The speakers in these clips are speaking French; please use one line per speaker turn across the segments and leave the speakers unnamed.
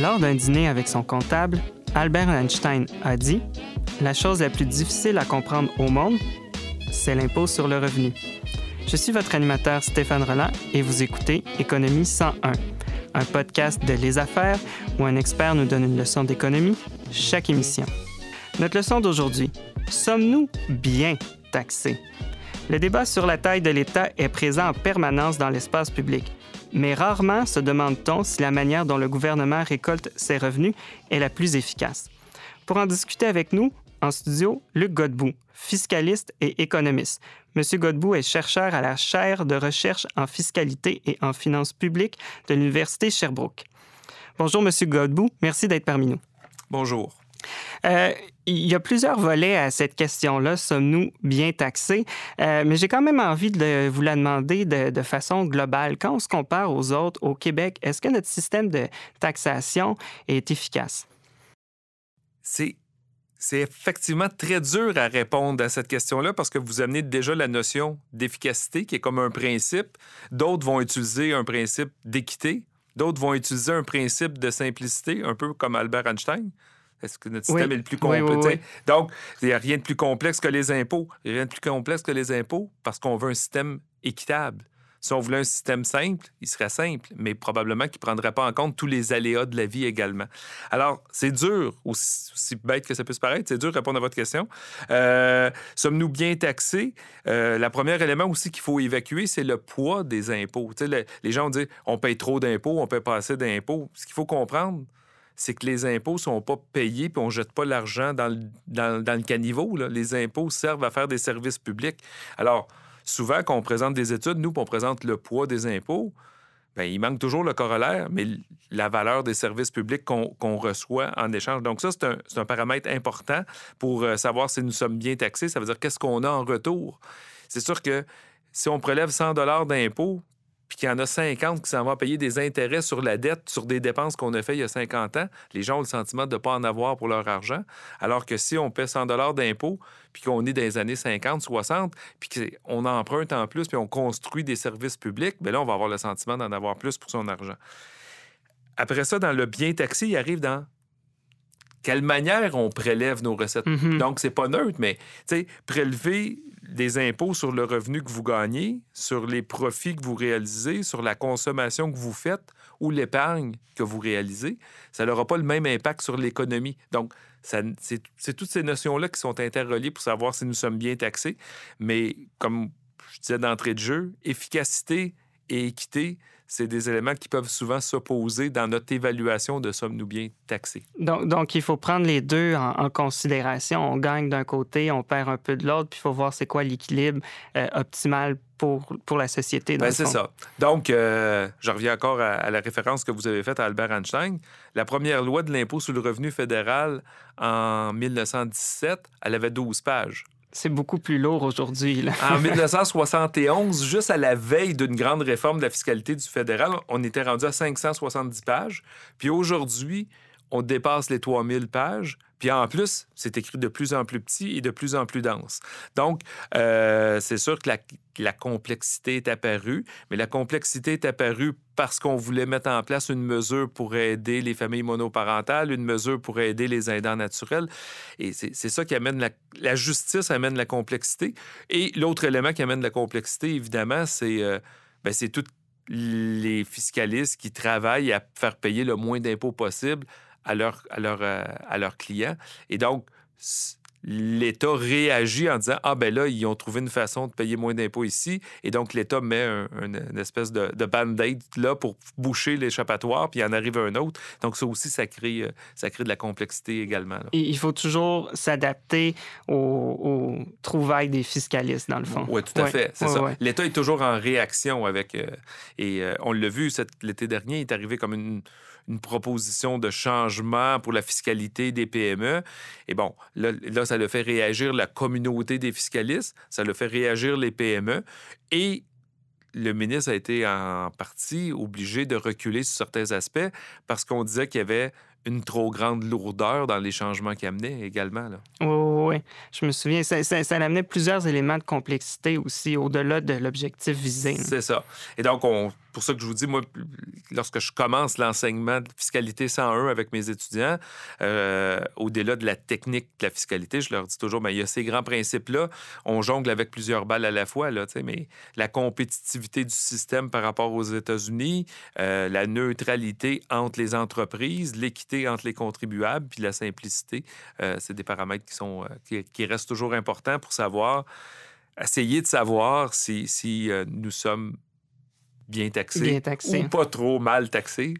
Lors d'un dîner avec son comptable, Albert Einstein a dit La chose la plus difficile à comprendre au monde, c'est l'impôt sur le revenu. Je suis votre animateur Stéphane Roland et vous écoutez Économie 101, un podcast de Les Affaires où un expert nous donne une leçon d'économie chaque émission. Notre leçon d'aujourd'hui Sommes-nous bien taxés Le débat sur la taille de l'État est présent en permanence dans l'espace public mais rarement se demande-t-on si la manière dont le gouvernement récolte ses revenus est la plus efficace. Pour en discuter avec nous, en studio, Luc Godbout, fiscaliste et économiste. Monsieur Godbout est chercheur à la chaire de recherche en fiscalité et en finances publiques de l'Université Sherbrooke. Bonjour, Monsieur Godbout. Merci d'être parmi nous.
Bonjour.
Euh, il y a plusieurs volets à cette question-là. Sommes-nous bien taxés? Euh, mais j'ai quand même envie de vous la demander de, façon globale. Quand on se compare aux autres au Québec, est-ce que notre système de taxation est efficace?
C'est c'est effectivement très dur à répondre à cette question-là parce que vous amenez déjà la notion d'efficacité qui est comme un principe. D'autres vont utiliser un principe d'équité. D'autres vont utiliser un principe de simplicité, un peu comme Albert Einstein. Est-ce que notre système est le plus complexe? Donc, il n'y a rien de plus complexe que les impôts. Il n'y a rien de plus complexe que les impôts parce qu'on veut un système équitable. Si on voulait un système simple, il serait simple, mais probablement qu'il ne prendrait pas en compte tous les aléas de la vie également. Alors, c'est dur, aussi, bête que ça puisse paraître, c'est dur de répondre à votre question. Euh, sommes-nous bien taxés? Euh, le premier élément aussi qu'il faut évacuer, c'est le poids des impôts. les gens disent on paye trop d'impôts, on paye pas assez d'impôts. Ce qu'il faut comprendre, c'est que les impôts ne sont pas payés puis on ne jette pas l'argent dans le, caniveau. Les impôts servent à faire des services publics. Alors, souvent, quand on présente des études, nous, on présente le poids des impôts, bien, il manque toujours le corollaire, mais la valeur des services publics qu'on reçoit en échange. Donc, ça, c'est un, paramètre important pour euh, savoir si nous sommes bien taxés. Ça veut dire qu'est-ce qu'on a en retour. C'est sûr que si on prélève 100 d'impôts, puis qu'il y en a 50 qui s'en vont payer des intérêts sur la dette, sur des dépenses qu'on a fait il y a 50 ans, les gens ont le sentiment de ne pas en avoir pour leur argent. Alors que si on paie 100 d'impôts, puis qu'on est dans les années 50, 60, puis qu'on emprunte en plus, puis on construit des services publics, bien là, on va avoir le sentiment d'en avoir plus pour son argent. Après ça, dans le bien taxé, il arrive dans quelle manière on prélève nos recettes. Mm-hmm. Donc, c'est pas neutre, mais prélever des impôts sur le revenu que vous gagnez, sur les profits que vous réalisez, sur la consommation que vous faites ou l'épargne que vous réalisez, ça n'aura pas le même impact sur l'économie. Donc, c'est toutes ces notions-là qui sont interreliées pour savoir si nous sommes bien taxés. Mais comme je disais d'entrée de jeu, efficacité et équité, c'est des éléments qui peuvent souvent s'opposer dans notre évaluation de sommes-nous bien taxés.
Donc, donc, il faut prendre les deux en, considération. On gagne d'un côté, on perd un peu de l'autre, puis il faut voir c'est quoi l'équilibre euh, optimal pour, pour la société.
Ben, c'est ça. Donc, euh, je reviens encore à, à, la référence que vous avez faite à Albert Einstein. La première loi de l'impôt sur le revenu fédéral en 1917, elle avait 12 pages.
C'est beaucoup plus lourd aujourd'hui.
en 1971, juste à la veille d'une grande réforme de la fiscalité du fédéral, on était rendu à 570 pages. Puis aujourd'hui, on dépasse les 3000 pages. Puis en plus, c'est écrit de plus en plus petit et de plus en plus dense. Donc, euh, c'est sûr que la, complexité est apparue, mais la complexité est apparue parce qu'on voulait mettre en place une mesure pour aider les familles monoparentales, une mesure pour aider les aidants naturels. Et c'est ça qui amène la, justice, amène la complexité. Et l'autre élément qui amène la complexité, évidemment, c'est euh, ben, tous les fiscalistes qui travaillent à faire payer le moins d'impôts possible à, leur, à, leur, euh, à leurs clients. Et donc, l'État réagit en disant Ah, ben là, ils ont trouvé une façon de payer moins d'impôts ici. Et donc, l'État met une espèce de, de band-aid là pour boucher l'échappatoire, puis il en arrive un autre. Donc, ça aussi, ça crée, euh, ça crée de la complexité également.
il faut toujours s'adapter aux, trouvailles des fiscalistes, dans le fond.
Oui, tout à fait. C'est ça. L'État est toujours en réaction avec. Euh, et on l'a vu l'été dernier, il est arrivé comme une une proposition de changement pour la fiscalité des PME. Et bon, là, là, ça le fait réagir la communauté des fiscalistes, ça le fait réagir les PME. Et le ministre a été en partie obligé de reculer sur certains aspects parce qu'on disait qu'il y avait une trop grande lourdeur dans les changements qu'il amenait également. Là.
Oui, oui, je me souviens. Ça, ça, amenait plusieurs éléments de complexité aussi au-delà de l'objectif visé.
C'est ça. Et donc, on pour ça que je vous dis, moi, lorsque je commence l'enseignement de fiscalité 101 avec mes étudiants, euh, au-delà de la technique de la fiscalité, je leur dis toujours, mais ben, il y a ces grands principes-là. On jongle avec plusieurs balles à la fois, là, mais la compétitivité du système par rapport aux États-Unis, euh, la neutralité entre les entreprises, l'équité entre les contribuables, puis la simplicité, euh, c'est des paramètres qui, sont, qui, restent toujours importants pour savoir, essayer de savoir si, si nous sommes bien taxé, ou pas trop mal taxé.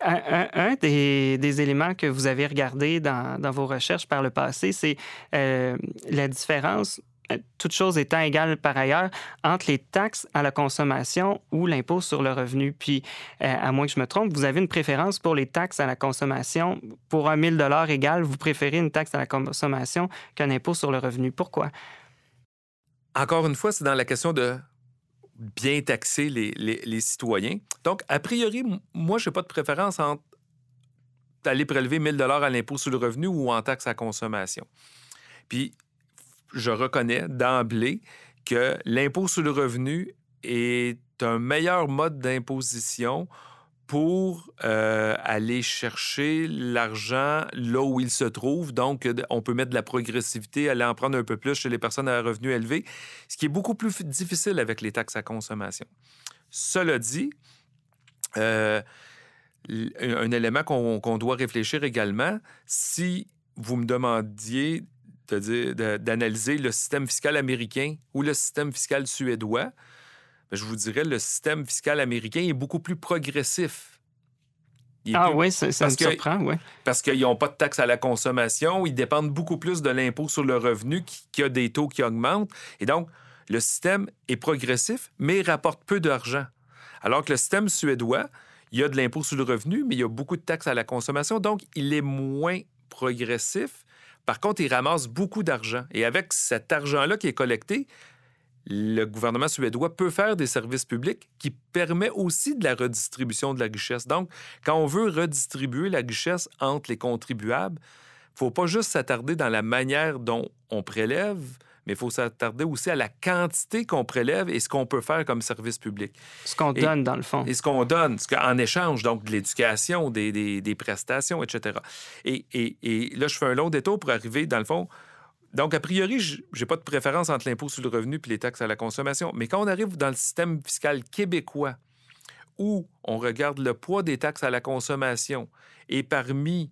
Un, des, éléments que vous avez regardé dans, vos recherches par le passé, c'est euh, la différence, euh, toutes choses étant égales par ailleurs, entre les taxes à la consommation ou l'impôt sur le revenu. Puis, euh, à moins que je me trompe, vous avez une préférence pour les taxes à la consommation. Pour un 1000 égal, vous préférez une taxe à la consommation qu'un impôt sur le revenu. Pourquoi?
Encore une fois, c'est dans la question de bien taxer les, citoyens. Donc, a priori, moi, je n'ai pas de préférence entre aller prélever 1000 dollars à l'impôt sur le revenu ou en taxe à consommation. Puis, je reconnais d'emblée que l'impôt sur le revenu est un meilleur mode d'imposition pour euh, aller chercher l'argent là où il se trouve. Donc, on peut mettre de la progressivité, aller en prendre un peu plus chez les personnes à revenus élevés, ce qui est beaucoup plus difficile avec les taxes à consommation. Cela dit, euh, un élément qu'on doit réfléchir également, si vous me demandiez d'analyser le système fiscal américain ou le système fiscal suédois, je vous dirais, le système fiscal américain est beaucoup plus progressif.
ah oui, ça, me surprend, oui.
Parce qu'ils n'ont pas de taxes à la consommation, ils dépendent beaucoup plus de l'impôt sur le revenu qui, a des taux qui augmentent. Et donc, le système est progressif, mais il rapporte peu d'argent. Alors que le système suédois, il y a de l'impôt sur le revenu, mais il y a beaucoup de taxes à la consommation, donc il est moins progressif. Par contre, il ramasse beaucoup d'argent. Et avec cet argent-là qui est collecté, le gouvernement suédois peut faire des services publics qui permettent aussi de la redistribution de la richesse. Donc, quand on veut redistribuer la richesse entre les contribuables, il ne faut pas juste s'attarder dans la manière dont on prélève, mais il faut s'attarder aussi à la quantité qu'on prélève et ce qu'on peut faire comme service public.
Ce qu'on donne, dans le fond.
Et ce qu'on donne, ce en échange, donc de l'éducation, des, des, prestations, etc. Et, et, et, là, je fais un long détour pour arriver, dans le fond, donc, a priori, je n'ai pas de préférence entre l'impôt sur le revenu et les taxes à la consommation. Mais quand on arrive dans le système fiscal québécois, où on regarde le poids des taxes à la consommation, et parmi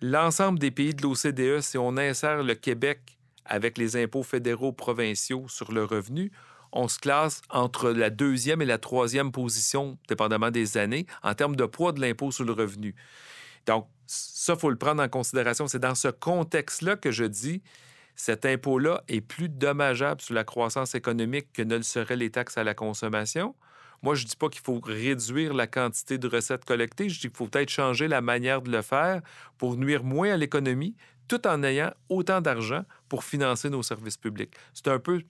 l'ensemble des pays de l'OCDE, si on insère le Québec avec les impôts fédéraux provinciaux sur le revenu, on se classe entre la deuxième et la troisième position, dépendamment des années, en termes de poids de l'impôt sur le revenu. Donc, ça, il faut le prendre en considération. C'est dans ce contexte-là que je dis cet impôt-là est plus dommageable sur la croissance économique que ne le seraient les taxes à la consommation. Moi, je ne dis pas qu'il faut réduire la quantité de recettes collectées. Je dis qu'il faut peut-être changer la manière de le faire pour nuire moins à l'économie, tout en ayant autant d'argent pour financer nos services publics. C'est un peu,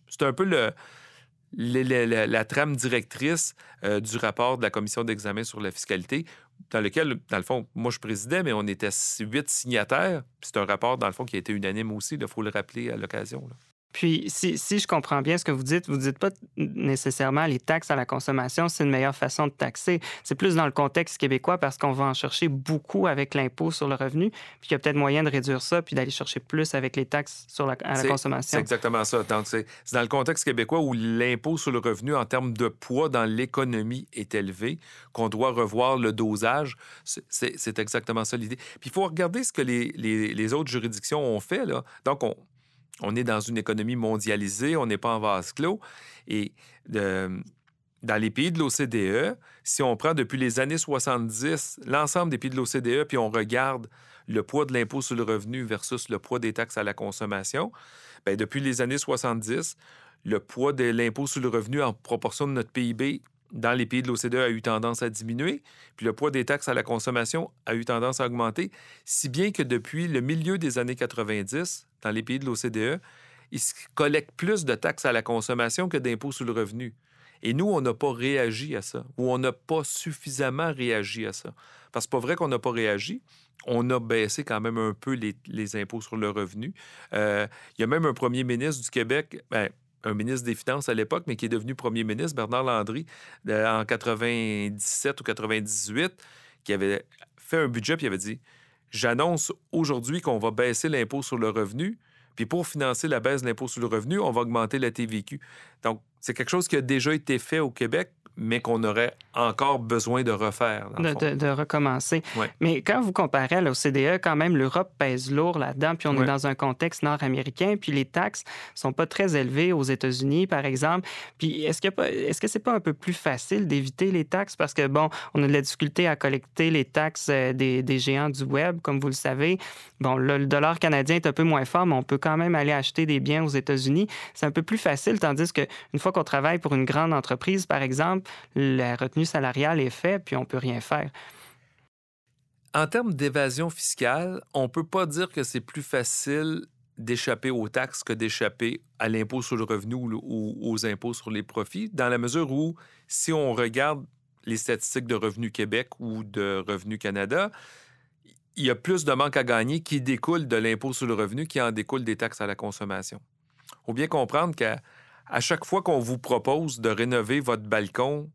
la, trame directrice euh, du rapport de la commission d'examen sur la fiscalité dans lequel, dans le fond, moi je présidais, mais on était huit signataires. C'est un rapport, dans le fond, qui a été unanime aussi, il faut le rappeler à l'occasion.
Puis, si, si, je comprends bien ce que vous dites, vous ne dites pas nécessairement les taxes à la consommation, c'est une meilleure façon de taxer. C'est plus dans le contexte québécois parce qu'on va en chercher beaucoup avec l'impôt sur le revenu, puis il y a peut-être moyen de réduire ça, puis d'aller chercher plus avec les taxes sur la, à la consommation.
C'est exactement ça. Donc, c'est dans le contexte québécois où l'impôt sur le revenu en termes de poids dans l'économie est élevé, qu'on doit revoir le dosage. C'est exactement ça l'idée. Puis il faut regarder ce que les, les, les autres juridictions ont fait. Là. Donc, on, on est dans une économie mondialisée, on n'est pas en vase clos. Et dans les pays de l'OCDE, si on prend depuis les années 70 l'ensemble des pays de l'OCDE, puis on regarde le poids de l'impôt sur le revenu versus le poids des taxes à la consommation, bien, depuis les années 70, le poids de l'impôt sur le revenu en proportion de notre PIB dans les pays de l'OCDE a eu tendance à diminuer, puis le poids des taxes à la consommation a eu tendance à augmenter, si bien que depuis le milieu des années 90, dans les pays de l'OCDE, ils collectent plus de taxes à la consommation que d'impôts sur le revenu. Et nous, on n'a pas réagi à ça, ou on n'a pas suffisamment réagi à ça. Parce que c'est pas vrai qu'on n'a pas réagi. On a baissé quand même un peu les, impôts sur le revenu. Euh, il y a même un premier ministre du Québec, ben, un ministre des Finances à l'époque, mais qui est devenu premier ministre, Bernard Landry, en 97 ou 98, qui avait fait un budget puis avait dit J'annonce aujourd'hui qu'on va baisser l'impôt sur le revenu, puis pour financer la baisse de l'impôt sur le revenu, on va augmenter la TVQ. Donc, c'est quelque chose qui a déjà été fait au Québec, mais qu'on aurait encore besoin de refaire.
De, recommencer. Mais quand vous comparez à l'OCDE, quand même, l'Europe pèse lourd là-dedans, puis on est dans un contexte nord-américain, puis les taxes sont pas très élevées aux États-Unis, par exemple. Puis est-ce que est-ce que c'est pas un peu plus facile d'éviter les taxes? Parce que bon, on a de la difficulté à collecter les taxes euh, des, des géants du web, comme vous le savez. Bon, le dollar canadien est un peu moins fort, mais on peut quand même aller acheter des biens aux États-Unis. C'est un peu plus facile, tandis qu'une fois qu'on travaille pour une grande entreprise, par exemple, la retenue salariale est faite, puis on peut rien faire.
En termes d'évasion fiscale, on ne peut pas dire que c'est plus facile d'échapper aux taxes que d'échapper à l'impôt sur le revenu ou aux impôts sur les profits, dans la mesure où, si on regarde les statistiques de Revenu Québec ou de Revenu Canada, il y a plus de manque à gagner qui découle de l'impôt sur le revenu qui en découle des taxes à la consommation. Il faut bien comprendre qu'à à chaque fois qu'on vous propose de rénover votre balcon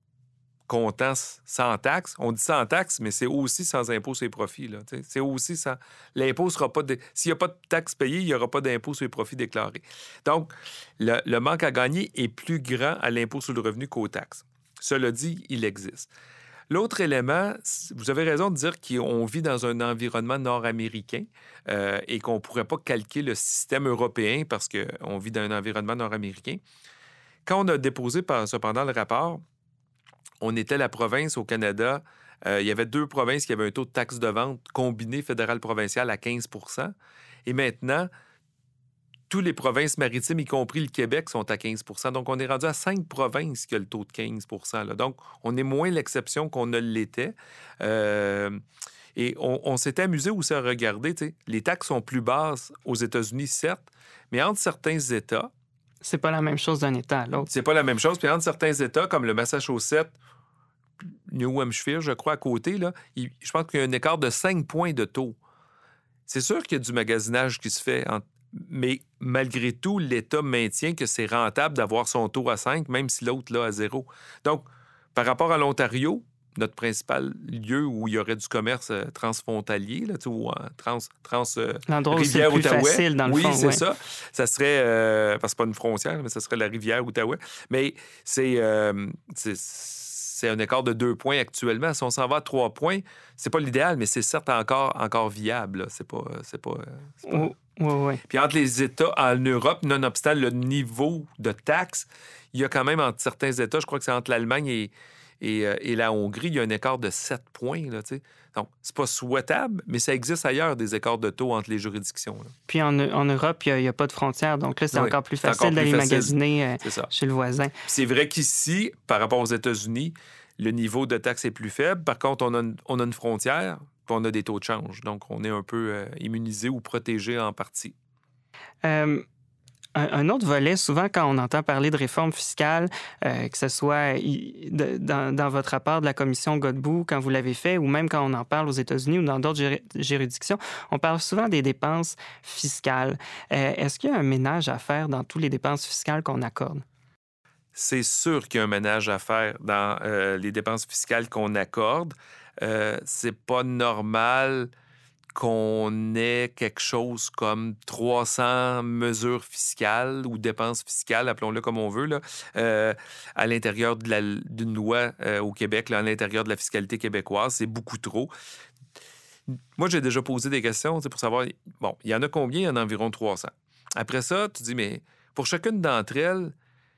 comptant sans taxe, on dit sans taxe, mais c'est aussi sans impôt sur les profits. C'est aussi sans. L'impôt sera pas. S'il n'y a pas de taxe payée, il n'y aura pas d'impôt sur les profits déclarés. Donc, le, manque à gagner est plus grand à l'impôt sur le revenu qu'aux taxes. Cela dit, il existe. L'autre élément, vous avez raison de dire qu'on vit dans un environnement nord-américain euh, et qu'on ne pourrait pas calquer le système européen parce qu'on vit dans un environnement nord-américain. Quand on a déposé cependant le rapport, on était la province au Canada. Euh, il y avait deux provinces qui avaient un taux de taxe de vente combiné fédéral-provincial à 15% Et maintenant, toutes les provinces maritimes, y compris le Québec, sont à 15% Donc, on est rendu à cinq provinces qui ont le taux de 15% Donc, on est moins l'exception qu'on ne l'était. Euh, et on, s'est amusé aussi à regarder, les taxes sont plus basses aux États-Unis, certes, mais entre certains États,
c'est pas la même chose d'un État à l'autre.
C'est pas la même chose. Puis entre certains États, comme le Massachusetts, New Hampshire, je crois, à côté, là, je pense qu'il y a un écart de 5 points de taux. C'est sûr qu'il y a du magasinage qui se fait, mais malgré tout, l'État maintient que c'est rentable d'avoir son taux à 5, même si l'autre là à 0. Donc, par rapport à l'Ontario, notre principal lieu où il y aurait du commerce euh, transfrontalier, là, ou trans, trans euh,
rivière Outaouais. dans le
oui,
c'est
ça. Ça serait, euh, parce que pas une frontière, mais ça serait la rivière Outaouais. Mais c'est, c'est un écart de deux points actuellement. Si on s'en va à trois points, c'est pas l'idéal, mais c'est certes encore, encore viable. C'est pas, c'est pas, Puis entre les États en Europe, nonobstant le niveau de taxes, il y a quand même entre certains États, je crois que c'est entre l'Allemagne et euh, et, la Hongrie, il y a un écart de 7 points. Là, Donc, c'est pas souhaitable, mais ça existe ailleurs, des écarts de taux entre les juridictions.
Puis en, Europe, il n'y a, pas de frontières. Donc là, c'est encore plus facile d'aller magasiner euh, chez le voisin.
C'est vrai qu'ici, par rapport aux États-Unis, le niveau de taxe est plus faible. Par contre, on a une, on a une frontière, puis on a des taux de change. Donc, on est un peu euh, immunisé ou protégé en partie.
Un, autre volet, souvent quand on entend parler de réforme fiscale, euh, que ce soit dans, votre rapport de la commission Godbout, quand vous l'avez fait, ou même quand on en parle aux États-Unis ou dans d'autres juridictions, on parle souvent des dépenses fiscales. Euh, est-ce qu'il y a un ménage à faire dans toutes les dépenses fiscales qu'on accorde?
C'est sûr qu'il y a un ménage à faire dans euh, les dépenses fiscales qu'on accorde. c'est pas normal qu'on ait quelque chose comme 300 mesures fiscales ou dépenses fiscales, appelons-le comme on veut, là, euh, à l'intérieur d'une loi euh, au Québec, là, à l'intérieur de la fiscalité québécoise. C'est beaucoup trop. Moi, j'ai déjà posé des questions pour savoir, bon, il y en a combien? Il y en a environ 300. Après ça, tu dis, mais pour chacune d'entre elles,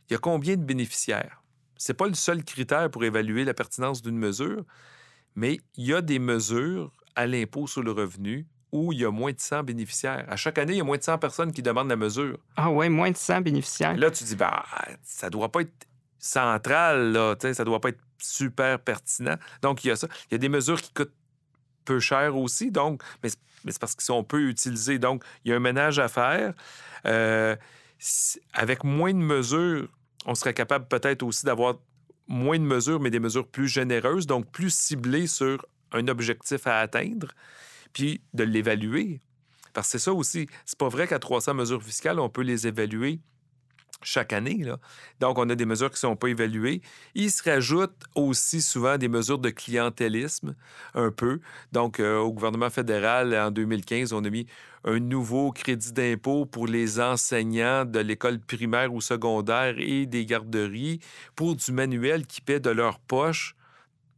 il y a combien de bénéficiaires? C'est pas le seul critère pour évaluer la pertinence d'une mesure, mais il y a des mesures à l'impôt sur le revenu où il y a moins de 100 bénéficiaires. À chaque année, il y a moins de 100 personnes qui demandent la mesure.
Ah oui, moins de 100 bénéficiaires.
là, tu dis, bah, ça doit pas être central, là, ça doit pas être super pertinent. Donc, il y a ça. Il y a des mesures qui coûtent peu cher aussi, donc, mais, c'est parce qu'ils sont peu utilisés. Donc, il y a un ménage à faire. Euh, avec moins de mesures, on serait capable peut-être aussi d'avoir moins de mesures, mais des mesures plus généreuses, donc plus ciblées sur un objectif à atteindre, puis de l'évaluer. Parce que c'est ça aussi. C'est pas vrai qu'à 300 mesures fiscales, on peut les évaluer chaque année. Donc, on a des mesures qui ne sont pas évaluées. Il se rajoute aussi souvent des mesures de clientélisme, un peu. Donc, euh, au gouvernement fédéral, en 2015, on a mis un nouveau crédit d'impôt pour les enseignants de l'école primaire ou secondaire et des garderies pour du manuel qui paie de leur poche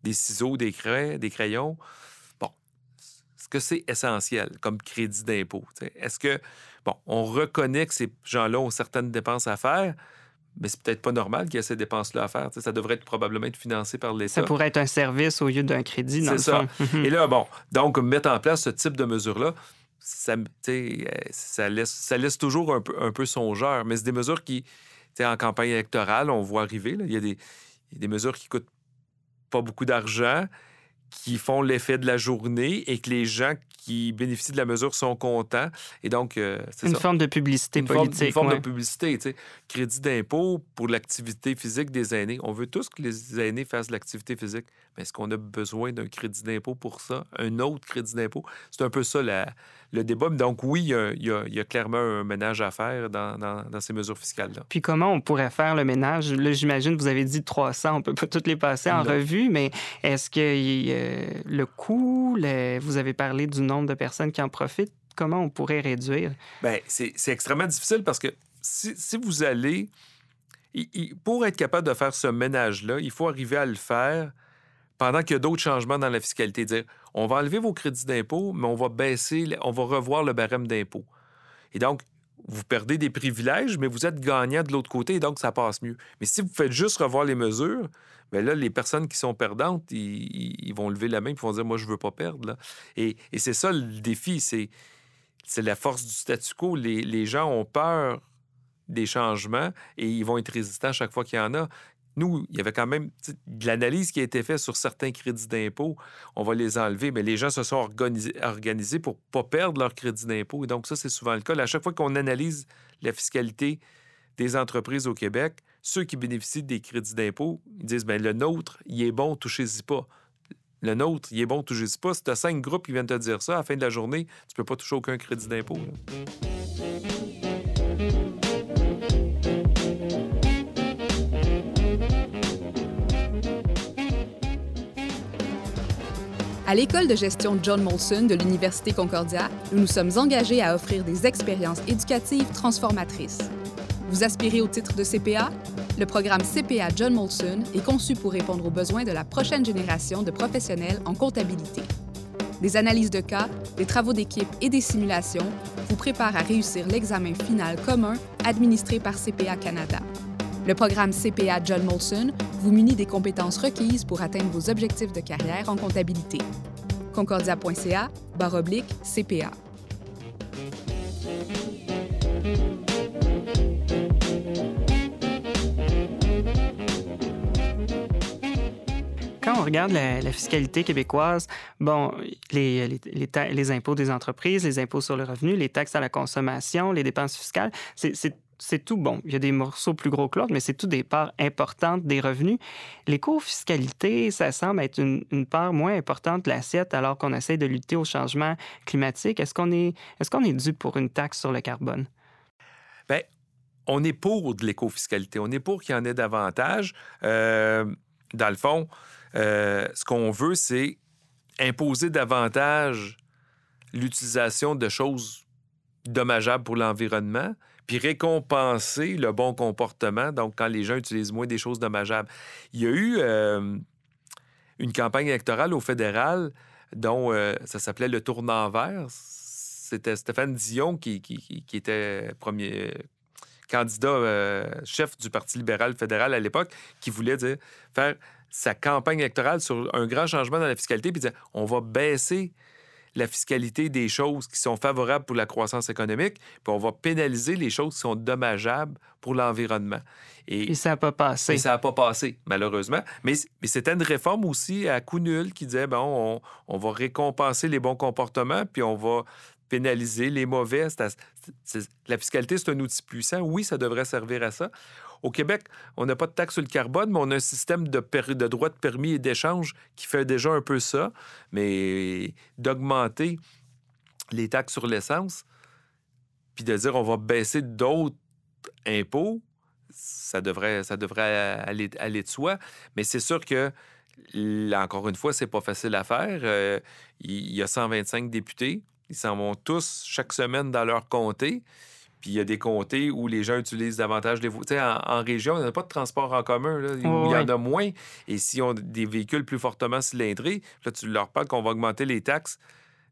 des ciseaux, des crayons, des crayons. Bon, est-ce que c'est essentiel comme crédit d'impôt? Est-ce que Bon, on reconnaît que ces gens-là ont certaines dépenses à faire, mais c'est peut-être pas normal qu'il y ait ces dépenses-là à faire. ça devrait être probablement être financé par l'État.
Ça pourrait être un service au lieu d'un crédit,
C'est ça. Et là, bon, donc, mettre en place ce type de mesures-là, ça, ça, laisse, ça laisse toujours un peu, un peu songeur, mais c'est des mesures qui, en campagne électorale, on voit arriver. Il, y a des, il y a des mesures qui coûtent pas beaucoup d'argent, qui font l'effet de la journée et que les gens qui bénéficient de la mesure sont contents. Et donc, euh,
c'est Une forme de publicité politique.
une forme de publicité. Tu sais. Crédit d'impôt pour l'activité physique des aînés. On veut tous que les aînés fassent de l'activité physique. Mais est-ce qu'on a besoin d'un crédit d'impôt pour ça? Un autre crédit d'impôt? C'est un peu ça le débat. Donc, oui, il y, a, clairement un ménage à faire dans, ces mesures fiscales-là.
Puis, comment on pourrait faire le ménage? Là, j'imagine, vous avez dit 300, on ne peut pas toutes les passer en revue, mais est-ce que le coût, vous avez parlé du nombre de personnes qui en profitent, comment on pourrait réduire?
Bien, c'est extrêmement difficile parce que si, vous allez. pour être capable de faire ce ménage-là, il faut arriver à le faire pendant qu'il y a d'autres changements dans la fiscalité. Dire, on va enlever vos crédits d'impôt, mais on va baisser, on va revoir le barème d'impôt. Et donc, vous perdez des privilèges, mais vous êtes gagnant de l'autre côté, et donc ça passe mieux. Mais si vous faites juste revoir les mesures, bien là, les personnes qui sont perdantes, ils, vont lever la main et vont dire Moi, je ne veux pas perdre. Et, c'est ça le défi, c'est, la force du statu quo. Les, les gens ont peur des changements et ils vont être résistants chaque fois qu'il y en a. Nous, il y avait quand même de l'analyse qui a été faite sur certains crédits d'impôt. On va les enlever, mais les gens se sont organisés, pour ne pas perdre leur crédit d'impôt. Et donc, ça, c'est souvent le cas. à chaque fois qu'on analyse la fiscalité des entreprises au Québec, ceux qui bénéficient des crédits d'impôt, disent bien, le nôtre, il est bon, touchez-y pas. Le nôtre, il est bon, touchez-y pas. Si tu as cinq groupes qui viennent te dire ça, à la fin de la journée, tu peux pas toucher aucun crédit d'impôt.
À l'école de gestion John Molson de l'Université Concordia, nous nous sommes engagés à offrir des expériences éducatives transformatrices. Vous aspirez au titre de CPA? Le programme CPA John Molson est conçu pour répondre aux besoins de la prochaine génération de professionnels en comptabilité. Des analyses de cas, des travaux d'équipe et des simulations vous préparent à réussir l'examen final commun administré par CPA Canada. Le programme CPA John Molson vous munit des compétences requises pour atteindre vos objectifs de carrière en comptabilité. Concordia.ca oblique CPA.
Quand on regarde la, fiscalité québécoise, bon, les, les, impôts des entreprises, les impôts sur le revenu, les taxes à la consommation, les dépenses fiscales, c'est c'est tout bon. Il y a des morceaux plus gros que l'autre, mais c'est tout des parts importantes des revenus. L'éco-fiscalité, ça semble être une, part moins importante de l'assiette alors qu'on essaie de lutter au changement climatique. Est-ce qu'on est, est, qu'on est dû pour une taxe sur le carbone?
Bien, on est pour de l'éco-fiscalité. On est pour qu'il y en ait davantage. Euh, dans le fond, euh, ce qu'on veut, c'est imposer davantage l'utilisation de choses dommageables pour l'environnement, puis récompenser le bon comportement, donc quand les gens utilisent moins des choses dommageables. Il y a eu euh, une campagne électorale au fédéral dont euh, ça s'appelait le tournant vert. C'était Stéphane Dion qui, était premier candidat euh, chef du Parti libéral fédéral à l'époque, qui voulait faire sa campagne électorale sur un grand changement dans la fiscalité, puis dire on va baisser la fiscalité des choses qui sont favorables pour la croissance économique, puis on va pénaliser les choses qui sont dommageables pour l'environnement.
Et, ça n'a pas passé.
Et ça n'a pas passé, malheureusement. Mais, mais c'était une réforme aussi à coup nul qui disait, bon, on, va récompenser les bons comportements, puis on va pénaliser les mauvais. la fiscalité, c'est un outil puissant. Oui, ça devrait servir à ça. Au Québec, on n'a pas de taxe sur le carbone, mais on a un système de, droits de permis et d'échange qui fait déjà un peu ça. Mais d'augmenter les taxes sur l'essence, puis de dire on va baisser d'autres impôts, ça devrait, ça devrait aller, de soi. Mais c'est sûr que, encore une fois, c'est pas facile à faire. Euh, il y a 125 députés. Ils s'en vont tous chaque semaine dans leur comté. Puis il y a des comtés où les gens utilisent davantage les voitures. En, en, région, il n'y a pas de transport en commun. Là, où il y en a moins. Et si on a des véhicules plus fortement cylindrés, là, tu leur parles qu'on va augmenter les taxes.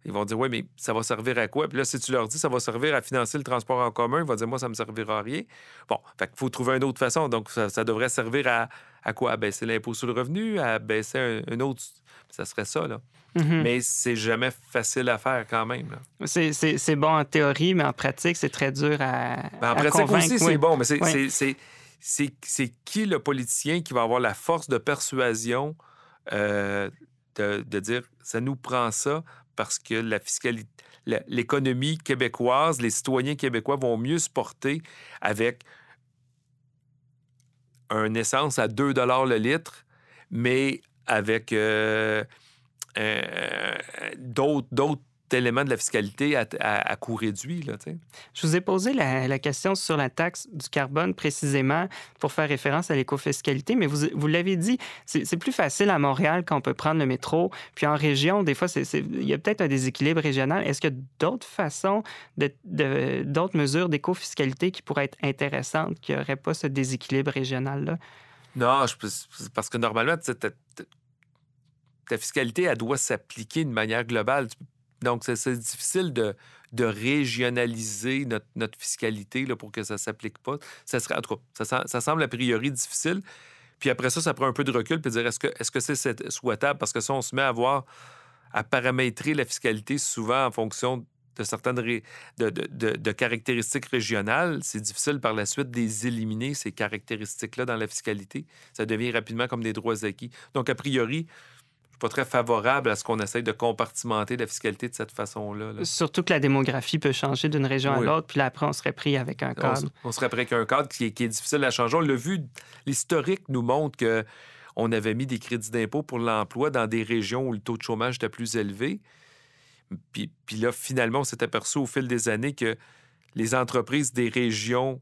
Ils vont dire, oui, mais ça va servir à quoi? Puis là, si tu leur dis, ça va servir à financer le transport en commun, ils vont dire, moi, ça ne me servira à rien. Bon, fait qu'il faut trouver une autre façon. Donc, ça, devrait servir à, à, quoi? À baisser l'impôt sur le revenu, à baisser un, autre. Ça serait ça, là. Mm-hmm. Mais c'est jamais facile à faire quand même.
C'est bon en théorie, mais en pratique, c'est très dur à.
Ben, en pratique aussi, c'est bon, mais c'est qui le politicien qui va avoir la force de persuasion euh, de, de, dire ça nous prend ça parce que la fiscalité, l'économie québécoise, les citoyens québécois vont mieux se porter avec un essence à 2 le litre, mais avec euh, euh, d'autres éléments de la fiscalité à, coût réduit. Là,
Je vous ai posé la, question sur la taxe du carbone précisément pour faire référence à l'écofiscalité, mais vous, vous l'avez dit, c'est plus facile à Montréal quand on peut prendre le métro. Puis en région, des fois, il y a peut-être un déséquilibre régional. Est-ce qu'il y a d'autres façons, de, d'autres mesures d'écofiscalité qui pourraient être intéressantes, qui n'auraient pas ce déséquilibre régional-là?
Non, je, parce que normalement, ta fiscalité, elle doit s'appliquer de manière globale. Donc, c'est difficile de, régionaliser notre, fiscalité là, pour que ça ne s'applique pas. Ça serait, en tout cas, ça, semble a priori difficile. Puis après ça, ça prend un peu de recul puis dire est-ce que est-ce que c'est souhaitable? Parce que ça, on se met à voir, à paramétrer la fiscalité souvent en fonction de certaines de, caractéristiques régionales, c'est difficile par la suite de les éliminer, ces caractéristiques-là, dans la fiscalité. Ça devient rapidement comme des droits acquis. Donc, a priori, pas très favorable à ce qu'on essaye de compartimenter la fiscalité de cette façon-là.
Surtout que la démographie peut changer d'une région à l'autre, puis là, après, on serait pris avec un cadre.
On, serait pris avec un cadre qui est, qui est difficile à changer. On l'a vu, l'historique nous montre que on avait mis des crédits d'impôt pour l'emploi dans des régions où le taux de chômage était plus élevé. Puis, puis là, finalement, on s'est aperçu au fil des années que les entreprises des régions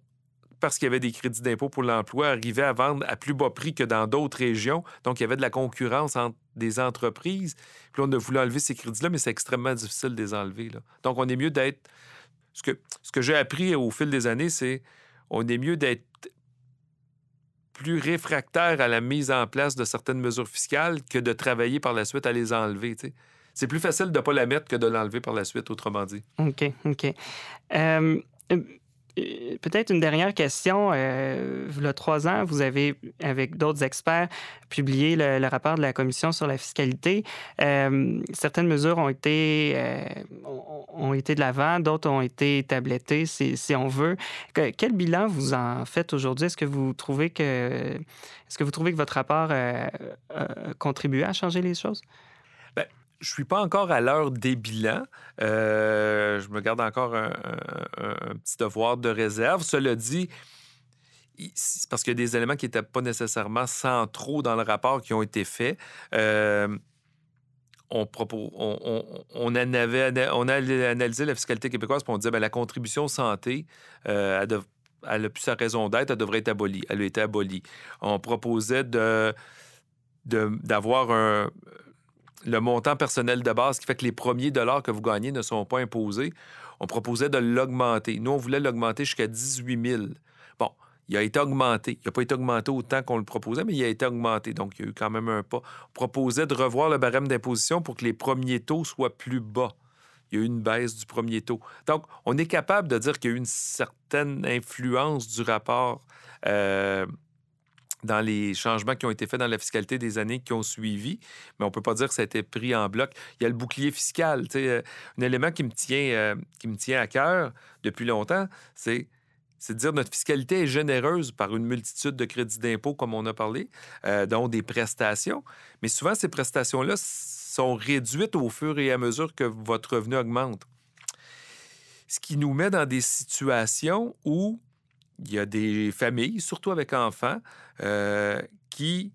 parce qu'il y avait des crédits d'impôt pour l'emploi, arrivaient à vendre à plus bas prix que dans d'autres régions. Donc, il y avait de la concurrence entre des entreprises. Puis là, on a voulu enlever ces crédits-là, mais c'est extrêmement difficile de les enlever. Là. Donc, on est mieux d'être... Ce que, ce que j'ai appris au fil des années, c'est on est mieux d'être plus réfractaire à la mise en place de certaines mesures fiscales que de travailler par la suite à les enlever. C'est plus facile de ne pas la mettre que de l'enlever par la suite, autrement dit.
OK, OK. Euh, euh, peut-être une dernière question. Euh, il y a trois ans, vous avez, avec d'autres experts, publié le, rapport de la Commission sur la fiscalité. Euh, certaines mesures ont été, ont été de l'avant, d'autres ont été tablettées, si, on veut. quel bilan vous en faites aujourd'hui? Est-ce que vous trouvez que, est-ce que vous trouvez que votre rapport a contribué à changer les choses?
Je suis pas encore à l'heure des bilans. Euh, je me garde encore un, petit devoir de réserve. Cela dit, parce qu'il y a des éléments qui n'étaient pas nécessairement centraux dans le rapport qui ont été faits. Euh, on, avait, on, a analysé la fiscalité québécoise et on disait que ben, la contribution santé, euh, elle, elle, a plus sa raison d'être, elle devrait être abolie. Elle a été abolie. On proposait de d'avoir un, le montant personnel de base qui fait que les premiers dollars que vous gagnez ne sont pas imposés. On proposait de l'augmenter. Nous, on voulait l'augmenter jusqu'à 18 000. Bon, il a été augmenté. Il n'a pas été augmenté autant qu'on le proposait, mais il a été augmenté. Donc, il y a eu quand même un pas. On proposait de revoir le barème d'imposition pour que les premiers taux soient plus bas. Il y a eu une baisse du premier taux. Donc, on est capable de dire qu'il y a eu une certaine influence du rapport euh, dans les changements qui ont été faits dans la fiscalité des années qui ont suivi, mais on ne peut pas dire que ça a été pris en bloc. Il y a le bouclier fiscal. Euh, un élément qui me tient, euh, qui me tient à cœur depuis longtemps, c'est de dire notre fiscalité est généreuse par une multitude de crédits d'impôt, comme on a parlé, euh, dont des prestations. Mais souvent, ces prestations-là sont réduites au fur et à mesure que votre revenu augmente. Ce qui nous met dans des situations où il y a des familles, surtout avec enfants, euh, qui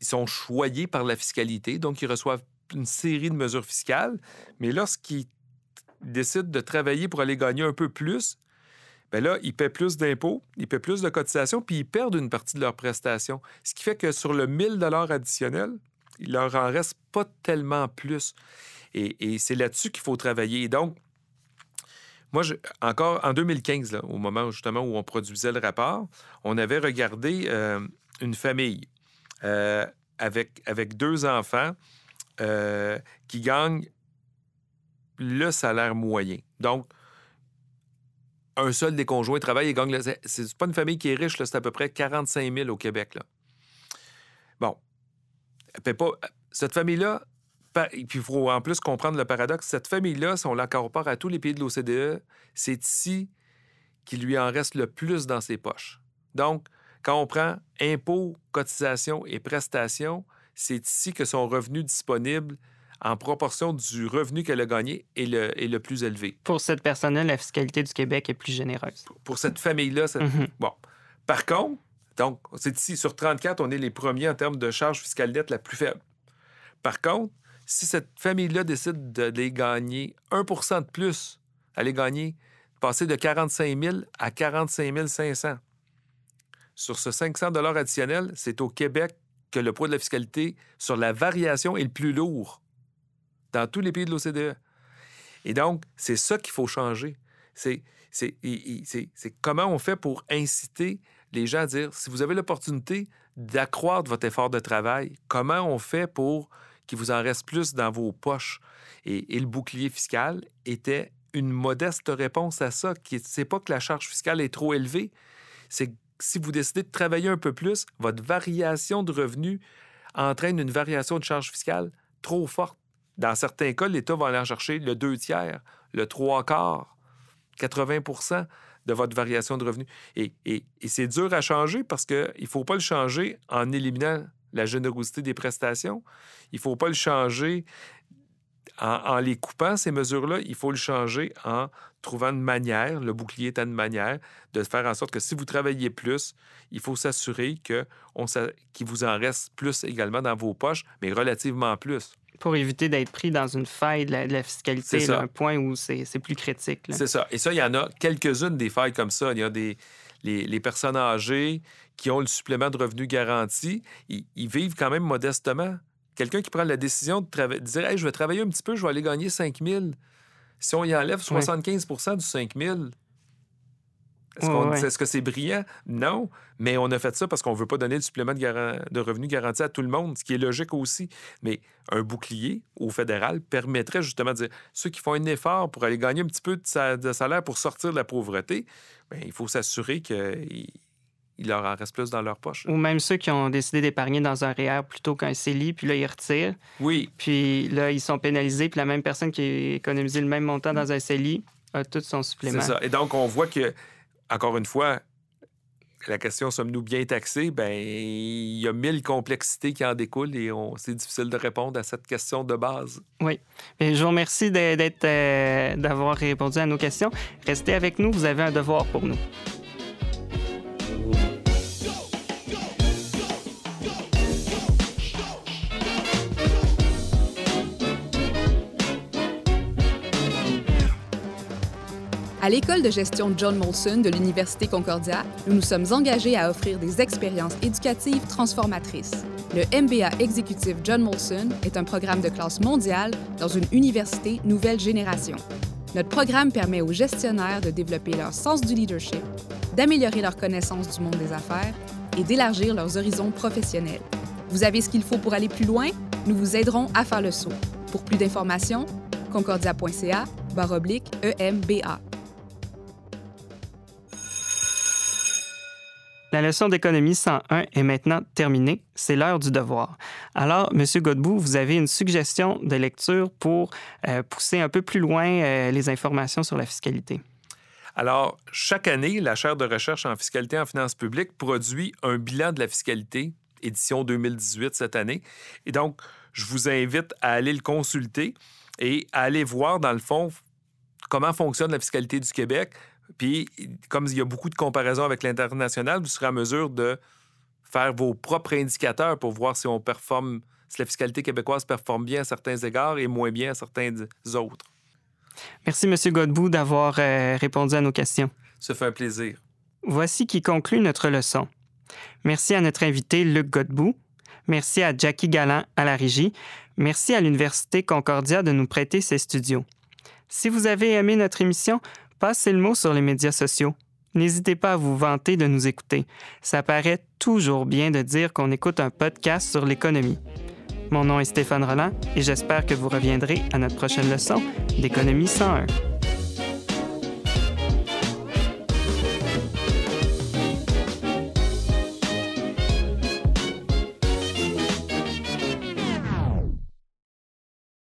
sont choyés par la fiscalité, donc ils reçoivent une série de mesures fiscales, mais lorsqu'ils décident de travailler pour aller gagner un peu plus, ben là, ils paient plus d'impôts, ils paient plus de cotisations, puis ils perdent une partie de leurs prestations. Ce qui fait que sur le 1000 dollars additionnel, il leur en reste pas tellement plus. Et, c'est là-dessus qu'il faut travailler. donc, moi, encore en 2015, au moment justement où on produisait le rapport, on avait regardé euh, une famille euh, avec, avec deux enfants euh, qui gagnent le salaire moyen. Donc, un seul des conjoints travaille et gagne. C'est pas une famille qui est riche, c'est à peu près 45 000 au Québec. Bon. Cette famille-là, puis il faut en plus comprendre le paradoxe, cette famille-là, si on l'incorpore à tous les pays de l'OCDE, c'est ici qu'il lui en reste le plus dans ses poches. Donc, quand on prend impôts, cotisations et prestations, c'est ici que son revenu disponible en proportion du revenu qu'elle a gagné est le, est le plus élevé.
Pour cette personne-là, la fiscalité du Québec est plus généreuse.
Pour, cette famille-là, mm-hmm. bon. Par contre, donc, c'est ici, sur 34, on est les premiers en termes de charge fiscale nette la plus faible. Par contre, si cette famille-là décide de les gagner 1% de plus, elle gagner, passer de 45 000 à 45 500. Sur ce 500 additionnel, c'est au Québec que le poids de la fiscalité sur la variation est le plus lourd dans tous les pays de l'OCDE. Et donc, c'est ça qu'il faut changer. C'est, comment on fait pour inciter les gens à dire, si vous avez l'opportunité d'accroître votre effort de travail, comment on fait pour qu'il vous en reste plus dans vos poches? Et, le bouclier fiscal était une modeste réponse à ça. Ce n'est pas que la charge fiscale est trop élevée, c'est que si vous décidez de travailler un peu plus, votre variation de revenus entraîne une variation de charge fiscale trop forte. Dans certains cas, l'État va aller chercher le deux tiers, le trois quarts, 80% de votre variation de revenus. Et, c'est dur à changer parce qu'il ne faut pas le changer en éliminant la générosité des prestations. Il ne faut pas le changer en, les coupant, ces mesures-là. Il faut le changer en trouvant une manière, le bouclier est une manière, de faire en sorte que si vous travaillez plus, il faut s'assurer qu'il vous en reste plus également dans vos poches, mais relativement plus
pour éviter d'être pris dans une faille de la, fiscalité, un point où c'est plus critique.
C'est ça. Et ça, il y en a quelques-unes des failles comme ça. Il y a des les, personnes âgées qui ont le supplément de revenu garanti, ils, vivent quand même modestement. Quelqu'un qui prend la décision de, dire hey, je vais travailler un petit peu, je vais aller gagner 5 000 si on y enlève 75% du 5 000, est-ce, que c'est brillant? Non, mais on a fait ça parce qu'on ne veut pas donner le supplément de, de revenus garanti à tout le monde, ce qui est logique aussi. Mais un bouclier au fédéral permettrait justement de dire ceux qui font un effort pour aller gagner un petit peu de, salaire pour sortir de la pauvreté, bien, il faut s'assurer qu'il il leur en reste plus dans leur poche.
Ou même ceux qui ont décidé d'épargner dans un REER plutôt qu'un CELI, puis là, ils retirent.
Oui.
Puis là, ils sont pénalisés, puis la même personne qui a économisé le même montant dans un CELI a tout son supplément.
C'est ça. Et donc, on voit que encore une fois, la question sommes-nous bien taxés? Ben, il y a mille complexités qui en découlent et c'est difficile de répondre à cette question de base.
Oui. je vous remercie d'être, euh, d'avoir répondu à nos questions. Restez avec nous, vous avez un devoir pour nous.
À l'école de gestion John Molson de l'Université Concordia, nous nous sommes engagés à offrir des expériences éducatives transformatrices. Le MBA exécutif John Molson est un programme de classe mondiale dans une université nouvelle génération. Notre programme permet aux gestionnaires de développer leur sens du leadership, d'améliorer leur connaissance du monde des affaires et d'élargir leurs horizons professionnels. Vous avez ce qu'il faut pour aller plus loin? Nous vous aiderons à faire le saut. Pour plus d'informations, concordia.ca EMBA.
La leçon d'économie 101 est maintenant terminée. C'est l'heure du devoir. Alors, M. Godbout, vous avez une suggestion de lecture pour euh, pousser un peu plus loin euh, les informations sur la fiscalité.
Alors, chaque année, la chaire de recherche en fiscalité en finances publiques produit un bilan de la fiscalité, édition 2018 cette année. Et donc, je vous invite à aller le consulter et à aller voir, dans le fond, comment fonctionne la fiscalité du Québec, puis, comme il y a beaucoup de comparaisons avec l'international, vous serez en mesure de faire vos propres indicateurs pour voir si on performe, si la fiscalité québécoise performe bien à certains égards et moins bien à certains autres.
Merci, M. Godbout, d'avoir euh, répondu à nos questions.
Ça fait un plaisir.
Voici qui conclut notre leçon. Merci à notre invité Luc Godbout. Merci à Jackie Galland à la régie. Merci à l'Université Concordia de nous prêter ses studios. Si vous avez aimé notre émission, passez le mot sur les médias sociaux. N'hésitez pas à vous vanter de nous écouter. Ça paraît toujours bien de dire qu'on écoute un podcast sur l'économie. Mon nom est Stéphane Roland et j'espère que vous reviendrez à notre prochaine leçon d'économie 101.